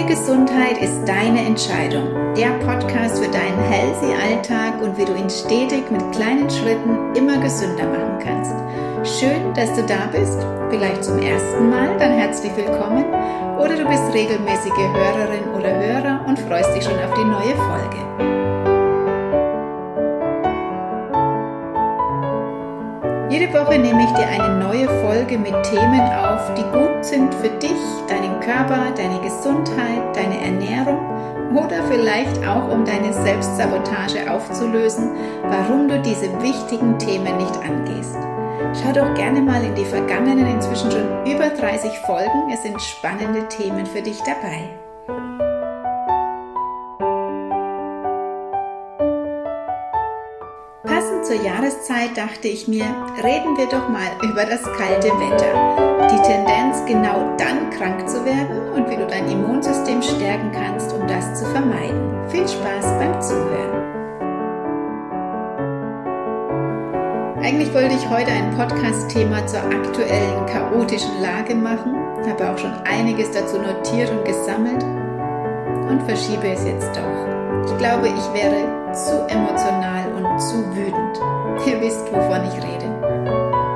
Deine Gesundheit ist deine Entscheidung. Der Podcast für deinen healthy Alltag und wie du ihn stetig mit kleinen Schritten immer gesünder machen kannst. Schön, dass du da bist. Vielleicht zum ersten Mal, dann herzlich willkommen. Oder du bist regelmäßige Hörerin oder Hörer und freust dich schon auf die neue Folge. Woche nehme ich dir eine neue Folge mit Themen auf, die gut sind für dich, deinen Körper, deine Gesundheit, deine Ernährung oder vielleicht auch um deine Selbstsabotage aufzulösen, warum du diese wichtigen Themen nicht angehst. Schau doch gerne mal in die vergangenen, inzwischen schon über 30 Folgen. Es sind spannende Themen für dich dabei. Zur Jahreszeit dachte ich mir, reden wir doch mal über das kalte Wetter. Die Tendenz, genau dann krank zu werden und wie du dein Immunsystem stärken kannst, um das zu vermeiden. Viel Spaß beim Zuhören. Eigentlich wollte ich heute ein Podcast-Thema zur aktuellen chaotischen Lage machen, habe auch schon einiges dazu notiert und gesammelt und verschiebe es jetzt doch. Ich glaube, ich wäre zu emotional und zu wütend. Ihr wisst, wovon ich rede.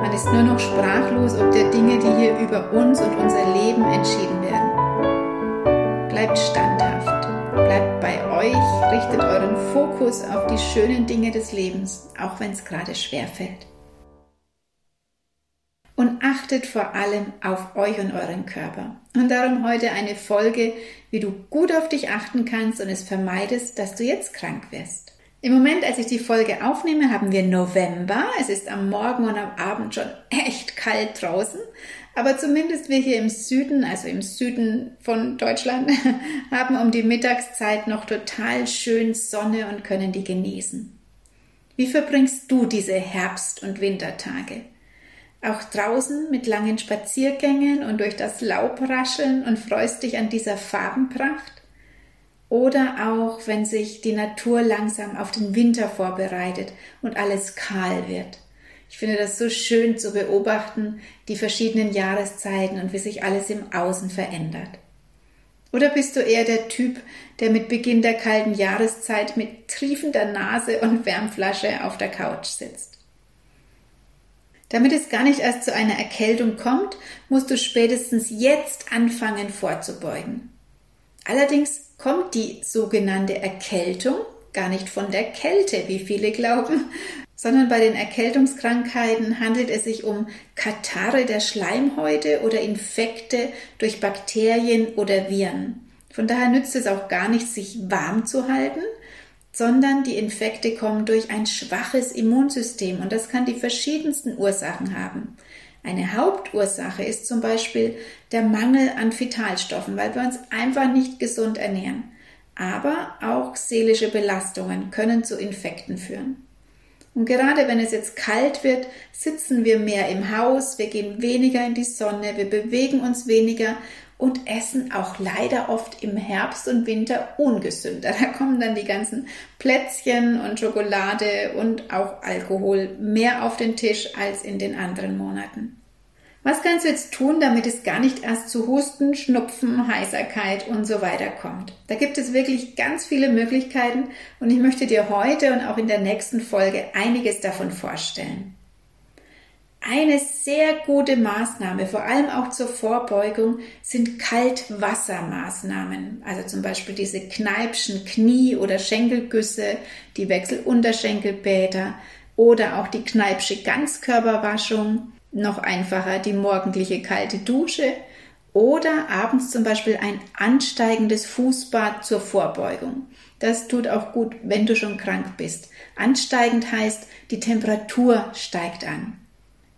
Man ist nur noch sprachlos ob der Dinge, die hier über uns und unser Leben entschieden werden. Bleibt standhaft, bleibt bei euch, richtet euren Fokus auf die schönen Dinge des Lebens, auch wenn es gerade schwer fällt. Und achtet vor allem auf euch und euren Körper. Und darum heute eine Folge, wie du gut auf dich achten kannst und es vermeidest, dass du jetzt krank wirst. Im Moment, als ich die Folge aufnehme, haben wir November. Es ist am Morgen und am Abend schon echt kalt draußen. Aber zumindest wir hier im Süden, also im Süden von Deutschland, haben um die Mittagszeit noch total schön Sonne und können die genießen. Wie verbringst du diese Herbst- und Wintertage? Auch draußen mit langen Spaziergängen und durch das Laub rascheln und freust dich an dieser Farbenpracht? Oder auch, wenn sich die Natur langsam auf den Winter vorbereitet und alles kahl wird. Ich finde das so schön zu beobachten, die verschiedenen Jahreszeiten und wie sich alles im Außen verändert. Oder bist du eher der Typ, der mit Beginn der kalten Jahreszeit mit triefender Nase und Wärmflasche auf der Couch sitzt? Damit es gar nicht erst zu einer Erkältung kommt, musst du spätestens jetzt anfangen vorzubeugen. Allerdings kommt die sogenannte Erkältung gar nicht von der Kälte, wie viele glauben, sondern bei den Erkältungskrankheiten handelt es sich um Katarre der Schleimhäute oder Infekte durch Bakterien oder Viren. Von daher nützt es auch gar nicht, sich warm zu halten, sondern die Infekte kommen durch ein schwaches Immunsystem und das kann die verschiedensten Ursachen haben. Eine Hauptursache ist zum Beispiel der Mangel an Vitalstoffen, weil wir uns einfach nicht gesund ernähren. Aber auch seelische Belastungen können zu Infekten führen. Und gerade wenn es jetzt kalt wird, sitzen wir mehr im Haus, wir gehen weniger in die Sonne, wir bewegen uns weniger und essen auch leider oft im Herbst und Winter ungesünder. Da kommen dann die ganzen Plätzchen und Schokolade und auch Alkohol mehr auf den Tisch als in den anderen Monaten. Was kannst du jetzt tun, damit es gar nicht erst zu Husten, Schnupfen, Heiserkeit und so weiter kommt? Da gibt es wirklich ganz viele Möglichkeiten und ich möchte dir heute und auch in der nächsten Folge einiges davon vorstellen. Eine sehr gute Maßnahme, vor allem auch zur Vorbeugung, sind Kaltwassermaßnahmen. Also zum Beispiel diese Kneipschen Knie- oder Schenkelgüsse, die Wechselunterschenkelbäder oder auch die Kneipsche Ganzkörperwaschung. Noch einfacher die morgendliche kalte Dusche oder abends zum Beispiel ein ansteigendes Fußbad zur Vorbeugung. Das tut auch gut, wenn du schon krank bist. Ansteigend heißt, die Temperatur steigt an.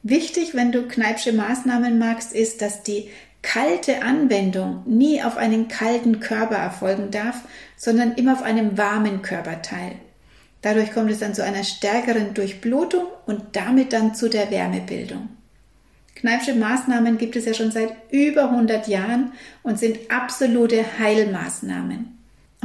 Wichtig, wenn du Kneipsche Maßnahmen magst, ist, dass die kalte Anwendung nie auf einen kalten Körper erfolgen darf, sondern immer auf einem warmen Körperteil. Dadurch kommt es dann zu einer stärkeren Durchblutung und damit dann zu der Wärmebildung. Kneipsche Maßnahmen gibt es ja schon seit über 100 Jahren und sind absolute Heilmaßnahmen.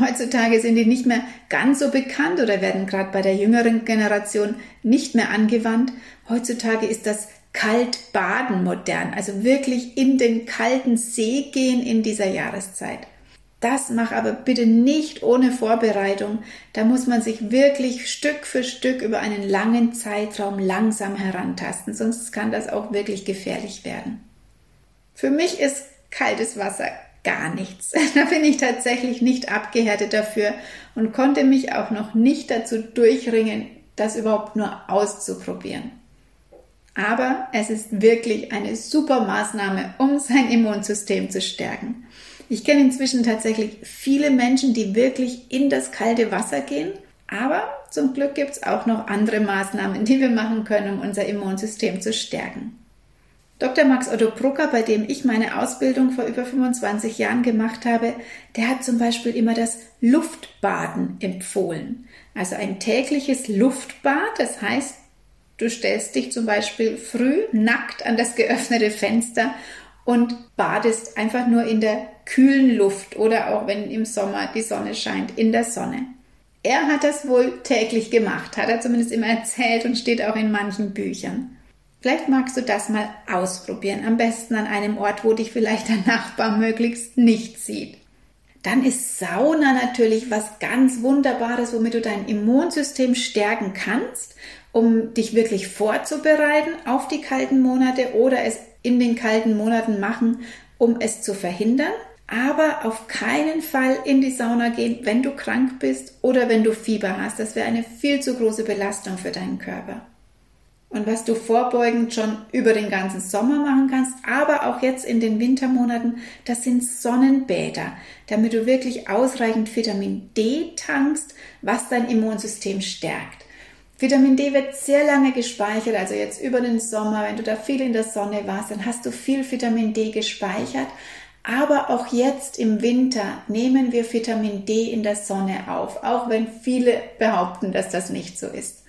Heutzutage sind die nicht mehr ganz so bekannt oder werden gerade bei der jüngeren Generation nicht mehr angewandt. Heutzutage ist das Kaltbaden modern, also wirklich in den kalten See gehen in dieser Jahreszeit. Das mach aber bitte nicht ohne Vorbereitung. Da muss man sich wirklich Stück für Stück über einen langen Zeitraum langsam herantasten, sonst kann das auch wirklich gefährlich werden. Für mich ist kaltes Wasser gar nichts. Da bin ich tatsächlich nicht abgehärtet dafür und konnte mich auch noch nicht dazu durchringen, das überhaupt nur auszuprobieren. Aber es ist wirklich eine super Maßnahme, um sein Immunsystem zu stärken. Ich kenne inzwischen tatsächlich viele Menschen, die wirklich in das kalte Wasser gehen. Aber zum Glück gibt es auch noch andere Maßnahmen, die wir machen können, um unser Immunsystem zu stärken. Dr. Max Otto Brucker, bei dem ich meine Ausbildung vor über 25 Jahren gemacht habe, der hat zum Beispiel immer das Luftbaden empfohlen. Also ein tägliches Luftbad, das heißt, du stellst dich zum Beispiel früh nackt an das geöffnete Fenster und badest einfach nur in der kühlen Luft oder auch wenn im Sommer die Sonne scheint, in der Sonne. Er hat das wohl täglich gemacht, hat er zumindest immer erzählt und steht auch in manchen Büchern. Vielleicht magst du das mal ausprobieren, am besten an einem Ort, wo dich vielleicht der Nachbar möglichst nicht sieht. Dann ist Sauna natürlich was ganz Wunderbares, womit du dein Immunsystem stärken kannst, um dich wirklich vorzubereiten auf die kalten Monate oder es in den kalten Monaten machen, um es zu verhindern. Aber auf keinen Fall in die Sauna gehen, wenn du krank bist oder wenn du Fieber hast. Das wäre eine viel zu große Belastung für deinen Körper. Und was du vorbeugend schon über den ganzen Sommer machen kannst, aber auch jetzt in den Wintermonaten, das sind Sonnenbäder, damit du wirklich ausreichend Vitamin D tankst, was dein Immunsystem stärkt. Vitamin D wird sehr lange gespeichert, also jetzt über den Sommer, wenn du da viel in der Sonne warst, dann hast du viel Vitamin D gespeichert. Aber auch jetzt im Winter nehmen wir Vitamin D in der Sonne auf, auch wenn viele behaupten, dass das nicht so ist.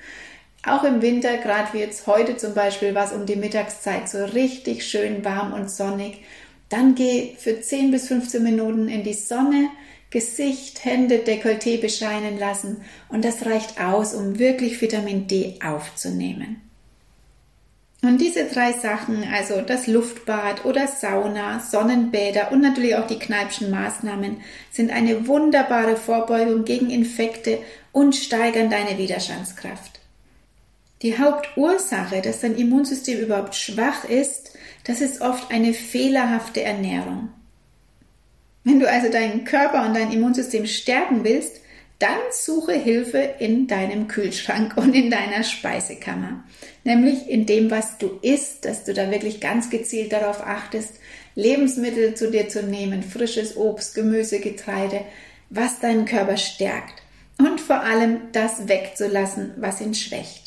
Auch im Winter, gerade wie jetzt heute zum Beispiel, war es um die Mittagszeit so richtig schön warm und sonnig. Dann geh für 10 bis 15 Minuten in die Sonne, Gesicht, Hände, Dekolleté bescheinen lassen und das reicht aus, um wirklich Vitamin D aufzunehmen. Und diese drei Sachen, also das Luftbad oder Sauna, Sonnenbäder und natürlich auch die Kneipschen Maßnahmen, sind eine wunderbare Vorbeugung gegen Infekte und steigern deine Widerstandskraft. Die Hauptursache, dass dein Immunsystem überhaupt schwach ist, das ist oft eine fehlerhafte Ernährung. Wenn du also deinen Körper und dein Immunsystem stärken willst, dann suche Hilfe in deinem Kühlschrank und in deiner Speisekammer. Nämlich in dem, was du isst, dass du da wirklich ganz gezielt darauf achtest, Lebensmittel zu dir zu nehmen, frisches Obst, Gemüse, Getreide, was deinen Körper stärkt. Und vor allem das wegzulassen, was ihn schwächt.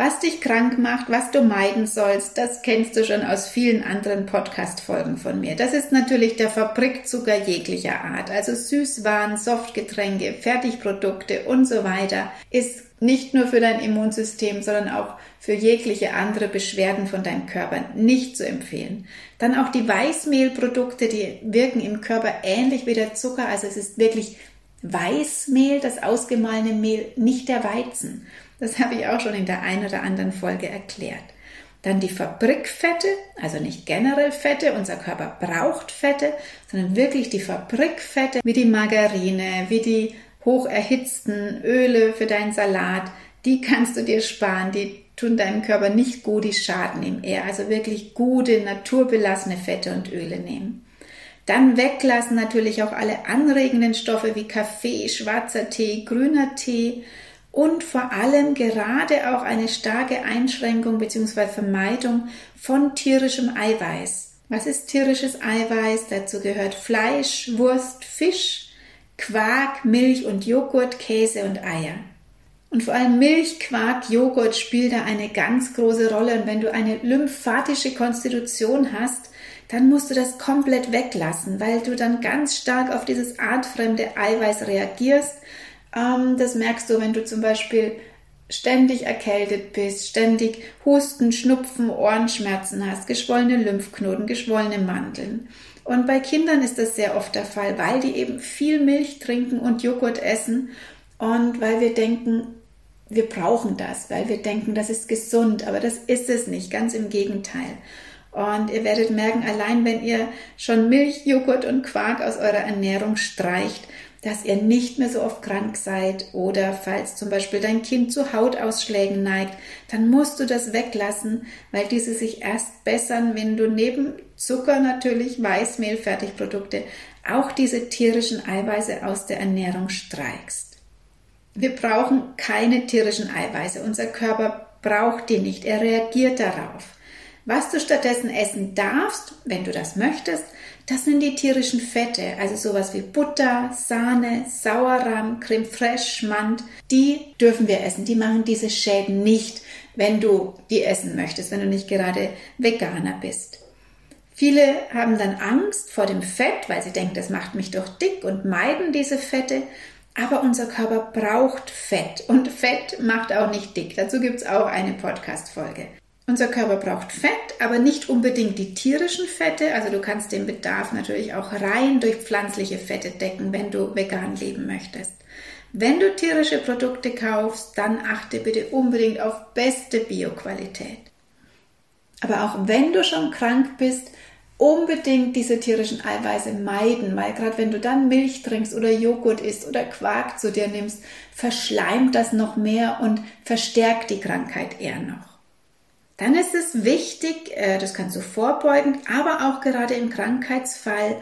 Was dich krank macht, was du meiden sollst, das kennst du schon aus vielen anderen Podcast-Folgen von mir. Das ist natürlich der Fabrikzucker jeglicher Art, also Süßwaren, Softgetränke, Fertigprodukte und so weiter, ist nicht nur für dein Immunsystem, sondern auch für jegliche andere Beschwerden von deinem Körper nicht zu empfehlen. Dann auch die Weißmehlprodukte, die wirken im Körper ähnlich wie der Zucker, also es ist wirklich Weißmehl, das ausgemahlene Mehl, nicht der Weizen. Das habe ich auch schon in der einen oder anderen Folge erklärt. Dann die Fabrikfette, also nicht generell Fette, unser Körper braucht Fette, sondern wirklich die Fabrikfette, wie die Margarine, wie die hoch erhitzten Öle für deinen Salat, die kannst du dir sparen, die tun deinem Körper nicht gut, die schaden ihm eher. Also wirklich gute, naturbelassene Fette und Öle nehmen. Dann weglassen natürlich auch alle anregenden Stoffe wie Kaffee, schwarzer Tee, grüner Tee, und vor allem gerade auch eine starke Einschränkung bzw. Vermeidung von tierischem Eiweiß. Was ist tierisches Eiweiß? Dazu gehört Fleisch, Wurst, Fisch, Quark, Milch und Joghurt, Käse und Eier. Und vor allem Milch, Quark, Joghurt spielt da eine ganz große Rolle. Und wenn du eine lymphatische Konstitution hast, dann musst du das komplett weglassen, weil du dann ganz stark auf dieses artfremde Eiweiß reagierst das merkst du, wenn du zum Beispiel ständig erkältet bist, ständig Husten, Schnupfen, Ohrenschmerzen hast, geschwollene Lymphknoten, geschwollene Mandeln. Und bei Kindern ist das sehr oft der Fall, weil die eben viel Milch trinken und Joghurt essen und weil wir denken, wir brauchen das, weil wir denken, das ist gesund, aber das ist es nicht, ganz im Gegenteil. Und ihr werdet merken, allein wenn ihr schon Milch, Joghurt und Quark aus eurer Ernährung streicht, dass ihr nicht mehr so oft krank seid oder falls zum Beispiel dein Kind zu Hautausschlägen neigt, dann musst du das weglassen, weil diese sich erst bessern, wenn du neben Zucker natürlich, Weißmehl, Fertigprodukte auch diese tierischen Eiweiße aus der Ernährung streichst. Wir brauchen keine tierischen Eiweiße. Unser Körper braucht die nicht. Er reagiert darauf. Was du stattdessen essen darfst, wenn du das möchtest, das sind die tierischen Fette, also sowas wie Butter, Sahne, Sauerrahm, Creme fraiche, Schmand. Die dürfen wir essen. Die machen diese Schäden nicht, wenn du die essen möchtest, wenn du nicht gerade Veganer bist. Viele haben dann Angst vor dem Fett, weil sie denken, das macht mich doch dick und meiden diese Fette. Aber unser Körper braucht Fett und Fett macht auch nicht dick. Dazu gibt es auch eine Podcast-Folge. Unser Körper braucht Fett, aber nicht unbedingt die tierischen Fette. Also du kannst den Bedarf natürlich auch rein durch pflanzliche Fette decken, wenn du vegan leben möchtest. Wenn du tierische Produkte kaufst, dann achte bitte unbedingt auf beste Bioqualität. Aber auch wenn du schon krank bist, unbedingt diese tierischen Eiweiße meiden, weil gerade wenn du dann Milch trinkst oder Joghurt isst oder Quark zu dir nimmst, verschleimt das noch mehr und verstärkt die Krankheit eher noch dann ist es wichtig, äh, das kannst du vorbeugend, aber auch gerade im Krankheitsfall,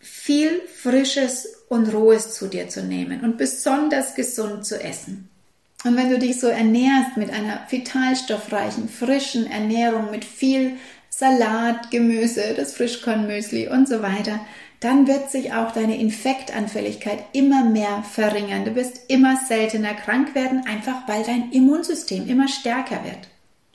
viel Frisches und Rohes zu dir zu nehmen und besonders gesund zu essen. Und wenn du dich so ernährst mit einer vitalstoffreichen, frischen Ernährung, mit viel Salat, Gemüse, das Frischkornmüsli und so weiter, dann wird sich auch deine Infektanfälligkeit immer mehr verringern. Du wirst immer seltener krank werden, einfach weil dein Immunsystem immer stärker wird.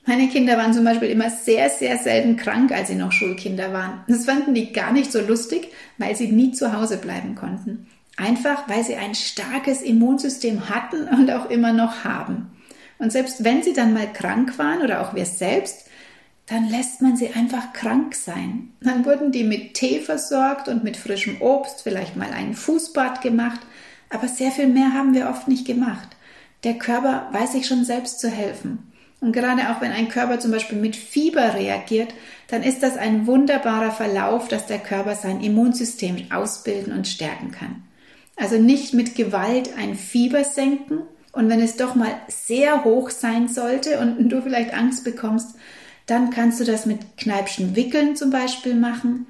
Meine Kinder waren zum Beispiel immer sehr, sehr selten krank, als sie noch Schulkinder waren. Das fanden die gar nicht so lustig, weil sie nie zu Hause bleiben konnten. Einfach, weil sie ein starkes Immunsystem hatten und auch immer noch haben. Und selbst wenn sie dann mal krank waren oder auch wir selbst, dann lässt man sie einfach krank sein. Dann wurden die mit Tee versorgt und mit frischem Obst, vielleicht mal ein Fußbad gemacht, aber sehr viel mehr haben wir oft nicht gemacht. Der Körper weiß sich schon selbst zu helfen. Und gerade auch wenn ein Körper zum Beispiel mit Fieber reagiert, dann ist das ein wunderbarer Verlauf, dass der Körper sein Immunsystem ausbilden und stärken kann. Also nicht mit Gewalt ein Fieber senken und wenn es doch mal sehr hoch sein sollte und du vielleicht Angst bekommst, dann kannst du das mit Kneipschen Wickeln zum Beispiel machen,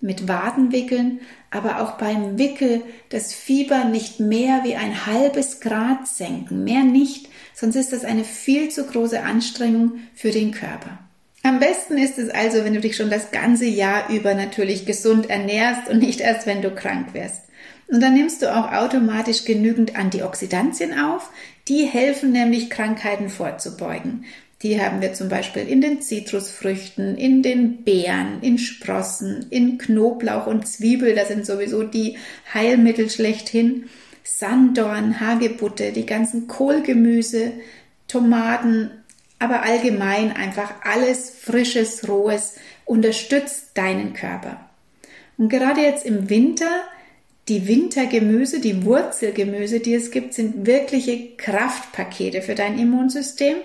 mit Wadenwickeln, aber auch beim Wickel das Fieber nicht mehr wie ein halbes Grad senken, mehr nicht, sonst ist das eine viel zu große Anstrengung für den Körper. Am besten ist es also, wenn du dich schon das ganze Jahr über natürlich gesund ernährst und nicht erst, wenn du krank wirst. Und dann nimmst du auch automatisch genügend Antioxidantien auf. Die helfen nämlich, Krankheiten vorzubeugen. Die haben wir zum Beispiel in den Zitrusfrüchten, in den Beeren, in Sprossen, in Knoblauch und Zwiebel. Das sind sowieso die Heilmittel schlechthin. Sanddorn, Hagebutte, die ganzen Kohlgemüse, Tomaten, aber allgemein einfach alles Frisches, Rohes unterstützt deinen Körper. Und gerade jetzt im Winter, die Wintergemüse, die Wurzelgemüse, die es gibt, sind wirkliche Kraftpakete für dein Immunsystem.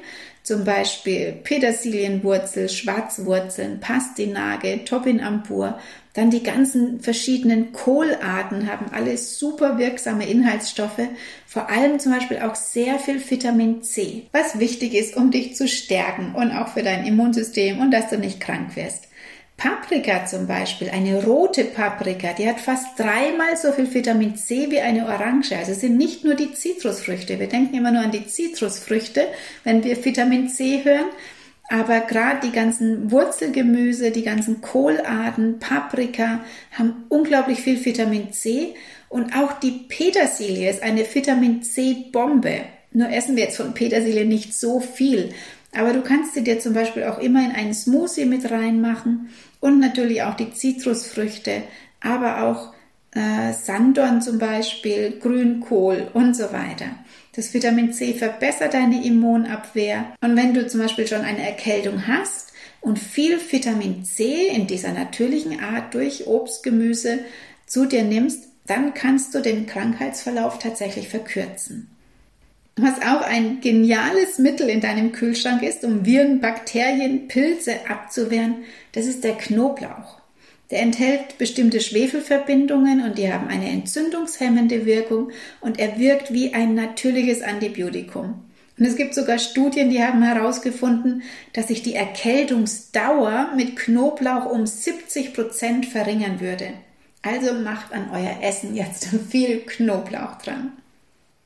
Zum Beispiel Petersilienwurzel, Schwarzwurzeln, Pastinake, Topinambur, dann die ganzen verschiedenen Kohlarten haben alle super wirksame Inhaltsstoffe, vor allem zum Beispiel auch sehr viel Vitamin C, was wichtig ist, um dich zu stärken und auch für dein Immunsystem und dass du nicht krank wirst. Paprika zum Beispiel, eine rote Paprika, die hat fast dreimal so viel Vitamin C wie eine Orange. Also es sind nicht nur die Zitrusfrüchte. Wir denken immer nur an die Zitrusfrüchte, wenn wir Vitamin C hören. Aber gerade die ganzen Wurzelgemüse, die ganzen Kohlarten, Paprika haben unglaublich viel Vitamin C und auch die Petersilie ist eine Vitamin C-Bombe. Nur essen wir jetzt von Petersilie nicht so viel. Aber du kannst sie dir zum Beispiel auch immer in einen Smoothie mit reinmachen und natürlich auch die Zitrusfrüchte, aber auch äh, Sanddorn zum Beispiel, Grünkohl und so weiter. Das Vitamin C verbessert deine Immunabwehr. Und wenn du zum Beispiel schon eine Erkältung hast und viel Vitamin C in dieser natürlichen Art durch Obst, Gemüse zu dir nimmst, dann kannst du den Krankheitsverlauf tatsächlich verkürzen. Was auch ein geniales Mittel in deinem Kühlschrank ist, um Viren, Bakterien, Pilze abzuwehren, das ist der Knoblauch. Der enthält bestimmte Schwefelverbindungen und die haben eine entzündungshemmende Wirkung und er wirkt wie ein natürliches Antibiotikum. Und es gibt sogar Studien, die haben herausgefunden, dass sich die Erkältungsdauer mit Knoblauch um 70 Prozent verringern würde. Also macht an euer Essen jetzt viel Knoblauch dran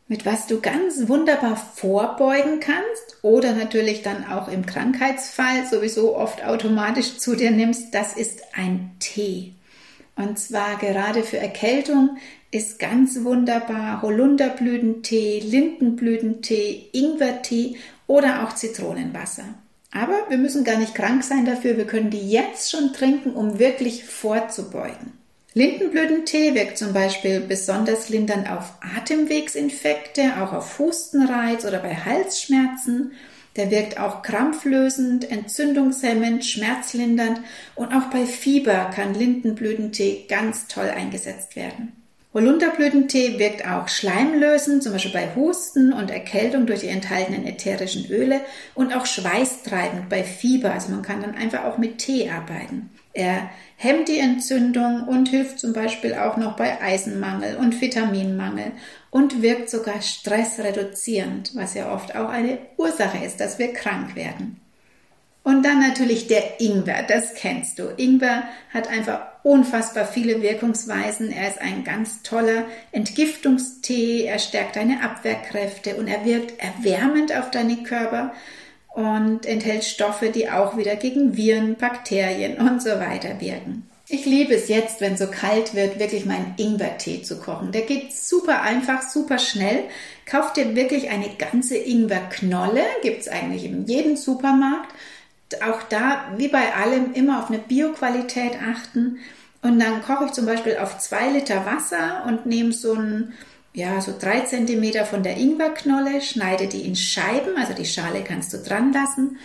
mit was du ganz wunderbar vorbeugen kannst oder natürlich dann auch im Krankheitsfall sowieso oft automatisch zu dir nimmst, das ist ein Tee. Und zwar gerade für Erkältung ist ganz wunderbar Holunderblütentee, Lindenblütentee, Ingwertee oder auch Zitronenwasser. Aber wir müssen gar nicht krank sein dafür, wir können die jetzt schon trinken, um wirklich vorzubeugen. Lindenblütentee wirkt zum Beispiel besonders lindernd auf Atemwegsinfekte, auch auf Hustenreiz oder bei Halsschmerzen. Der wirkt auch krampflösend, entzündungshemmend, schmerzlindernd und auch bei Fieber kann Lindenblütentee ganz toll eingesetzt werden. Holunderblütentee wirkt auch schleimlösend, zum Beispiel bei Husten und Erkältung durch die enthaltenen ätherischen Öle und auch schweißtreibend bei Fieber. Also man kann dann einfach auch mit Tee arbeiten. Er hemmt die Entzündung und hilft zum Beispiel auch noch bei Eisenmangel und Vitaminmangel und wirkt sogar stressreduzierend, was ja oft auch eine Ursache ist, dass wir krank werden. Und dann natürlich der Ingwer, das kennst du. Ingwer hat einfach unfassbar viele Wirkungsweisen. Er ist ein ganz toller Entgiftungstee, er stärkt deine Abwehrkräfte und er wirkt erwärmend auf deinen Körper und enthält Stoffe, die auch wieder gegen Viren, Bakterien und so weiter wirken. Ich liebe es jetzt, wenn so kalt wird, wirklich meinen Ingwertee zu kochen. Der geht super einfach, super schnell. Kauf dir wirklich eine ganze Ingwerknolle, gibt's eigentlich in jedem Supermarkt. Auch da, wie bei allem, immer auf eine Bioqualität achten. Und dann koche ich zum Beispiel auf zwei Liter Wasser und nehme so ein ja, so drei Zentimeter von der Ingwerknolle, schneide die in Scheiben, also die Schale kannst du dran lassen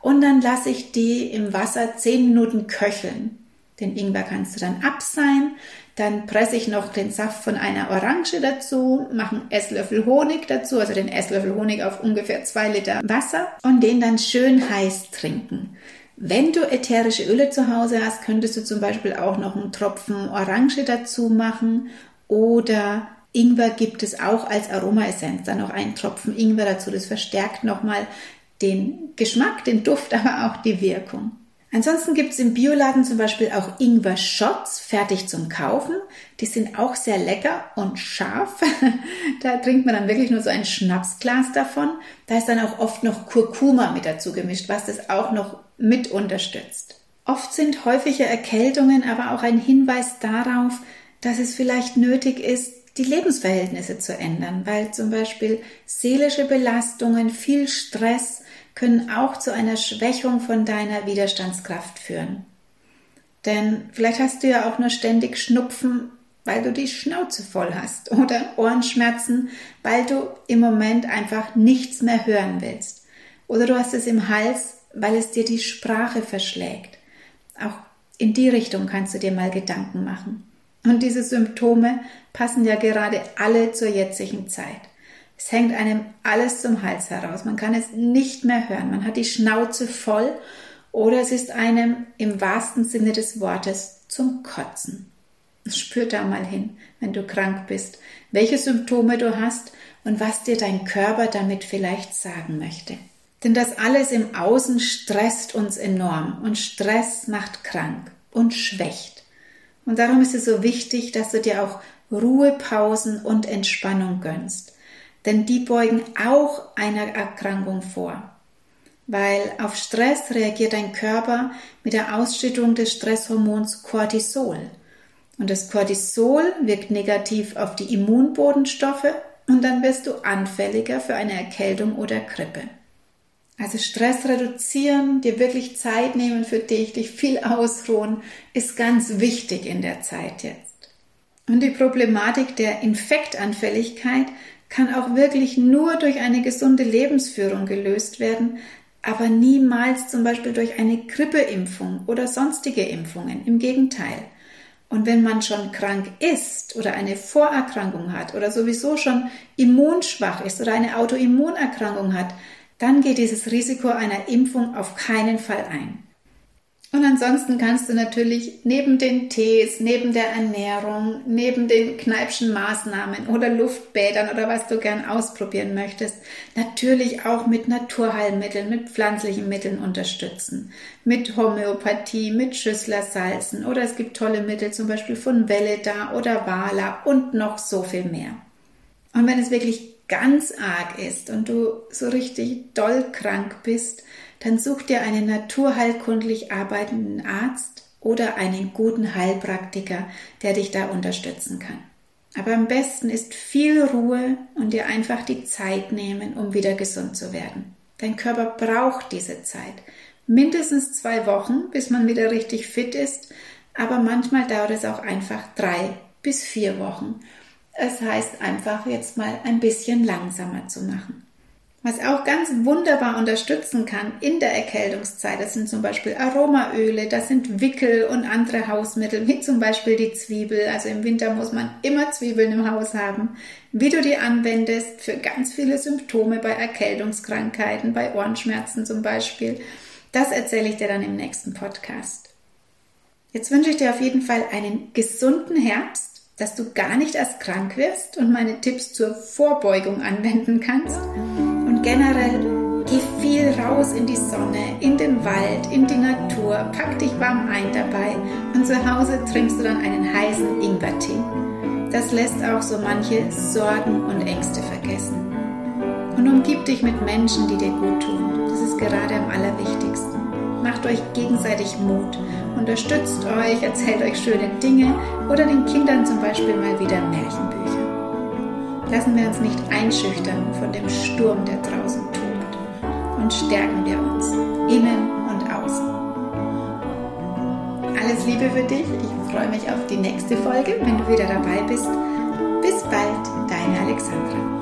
und dann lasse ich die im Wasser zehn Minuten köcheln. Den Ingwer kannst du dann abseihen, dann presse ich noch den Saft von einer Orange dazu, mache einen Esslöffel Honig dazu, also den Esslöffel Honig auf ungefähr zwei Liter Wasser und den dann schön heiß trinken. Wenn du ätherische Öle zu Hause hast, könntest du zum Beispiel auch noch einen Tropfen Orange dazu machen oder Ingwer gibt es auch als Aromaessenz. Dann noch einen Tropfen Ingwer dazu. Das verstärkt nochmal den Geschmack, den Duft, aber auch die Wirkung. Ansonsten gibt es im Bioladen zum Beispiel auch Ingwer-Shots fertig zum Kaufen. Die sind auch sehr lecker und scharf. da trinkt man dann wirklich nur so ein Schnapsglas davon. Da ist dann auch oft noch Kurkuma mit dazu gemischt, was das auch noch mit unterstützt. Oft sind häufige Erkältungen aber auch ein Hinweis darauf, dass es vielleicht nötig ist, die Lebensverhältnisse zu ändern, weil zum Beispiel seelische Belastungen, viel Stress können auch zu einer Schwächung von deiner Widerstandskraft führen. Denn vielleicht hast du ja auch nur ständig Schnupfen, weil du die Schnauze voll hast oder Ohrenschmerzen, weil du im Moment einfach nichts mehr hören willst. Oder du hast es im Hals, weil es dir die Sprache verschlägt. Auch in die Richtung kannst du dir mal Gedanken machen. Und diese Symptome passen ja gerade alle zur jetzigen Zeit. Es hängt einem alles zum Hals heraus. Man kann es nicht mehr hören. Man hat die Schnauze voll oder es ist einem im wahrsten Sinne des Wortes zum Kotzen. Spür da mal hin, wenn du krank bist, welche Symptome du hast und was dir dein Körper damit vielleicht sagen möchte. Denn das alles im Außen stresst uns enorm und Stress macht krank und schwächt. Und darum ist es so wichtig, dass du dir auch Ruhepausen und Entspannung gönnst. Denn die beugen auch einer Erkrankung vor. Weil auf Stress reagiert dein Körper mit der Ausschüttung des Stresshormons Cortisol. Und das Cortisol wirkt negativ auf die Immunbodenstoffe und dann wirst du anfälliger für eine Erkältung oder Grippe. Also Stress reduzieren, dir wirklich Zeit nehmen für dich, dich viel ausruhen, ist ganz wichtig in der Zeit jetzt. Und die Problematik der Infektanfälligkeit kann auch wirklich nur durch eine gesunde Lebensführung gelöst werden, aber niemals zum Beispiel durch eine Grippeimpfung oder sonstige Impfungen. Im Gegenteil. Und wenn man schon krank ist oder eine Vorerkrankung hat oder sowieso schon immunschwach ist oder eine Autoimmunerkrankung hat, dann geht dieses Risiko einer Impfung auf keinen Fall ein. Und ansonsten kannst du natürlich neben den Tees, neben der Ernährung, neben den Kneipschen Maßnahmen oder Luftbädern oder was du gern ausprobieren möchtest, natürlich auch mit Naturheilmitteln, mit pflanzlichen Mitteln unterstützen. Mit Homöopathie, mit Schüsslersalzen oder es gibt tolle Mittel zum Beispiel von Veleda oder Wala und noch so viel mehr. Und wenn es wirklich ganz arg ist und du so richtig doll krank bist, dann such dir einen naturheilkundlich arbeitenden Arzt oder einen guten Heilpraktiker, der dich da unterstützen kann. Aber am besten ist viel Ruhe und dir einfach die Zeit nehmen, um wieder gesund zu werden. Dein Körper braucht diese Zeit. Mindestens zwei Wochen, bis man wieder richtig fit ist, aber manchmal dauert es auch einfach drei bis vier Wochen. Es heißt einfach jetzt mal ein bisschen langsamer zu machen. Was auch ganz wunderbar unterstützen kann in der Erkältungszeit, das sind zum Beispiel Aromaöle, das sind Wickel und andere Hausmittel, wie zum Beispiel die Zwiebel. Also im Winter muss man immer Zwiebeln im Haus haben. Wie du die anwendest für ganz viele Symptome bei Erkältungskrankheiten, bei Ohrenschmerzen zum Beispiel, das erzähle ich dir dann im nächsten Podcast. Jetzt wünsche ich dir auf jeden Fall einen gesunden Herbst, dass du gar nicht erst krank wirst und meine Tipps zur Vorbeugung anwenden kannst generell, geh viel raus in die Sonne, in den Wald, in die Natur, pack dich warm ein dabei und zu Hause trinkst du dann einen heißen Ingwertee. Das lässt auch so manche Sorgen und Ängste vergessen. Und umgib dich mit Menschen, die dir gut tun. Das ist gerade am allerwichtigsten. Macht euch gegenseitig Mut, unterstützt euch, erzählt euch schöne Dinge oder den Kindern zum Beispiel mal wieder Märchenbücher. Lassen wir uns nicht einschüchtern von dem Sturm, der draußen tobt. Und stärken wir uns, innen und außen. Alles Liebe für dich. Ich freue mich auf die nächste Folge, wenn du wieder dabei bist. Bis bald, deine Alexandra.